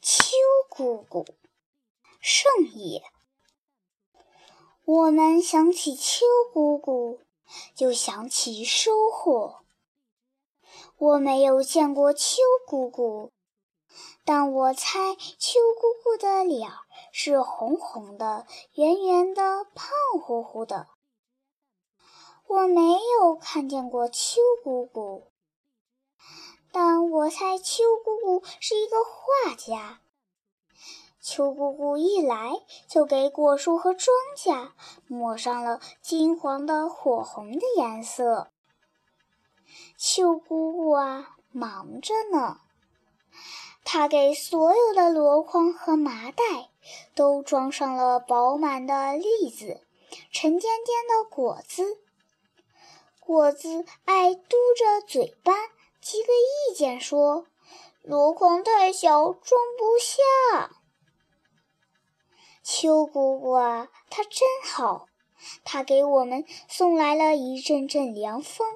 秋姑姑，圣也。我们想起秋姑姑，就想起收获。我没有见过秋姑姑，但我猜秋姑姑的脸是红红的、圆圆的、胖乎乎的。我没有看见过秋姑姑。我猜秋姑姑是一个画家。秋姑姑一来，就给果树和庄稼抹上了金黄的、火红的颜色。秋姑姑啊，忙着呢。她给所有的箩筐和麻袋都装上了饱满的栗子、沉甸甸的果子。果子爱嘟着嘴巴。提个意见说：“箩筐太小，装不下。”秋姑姑啊，她真好，她给我们送来了一阵阵凉风，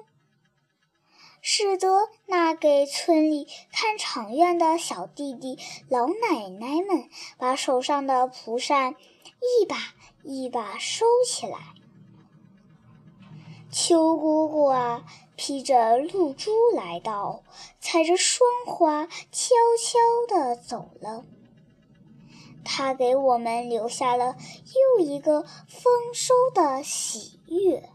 使得那给村里看场院的小弟弟、老奶奶们把手上的蒲扇一把一把收起来。秋姑姑啊。披着露珠来到，踩着霜花，悄悄地走了。她给我们留下了又一个丰收的喜悦。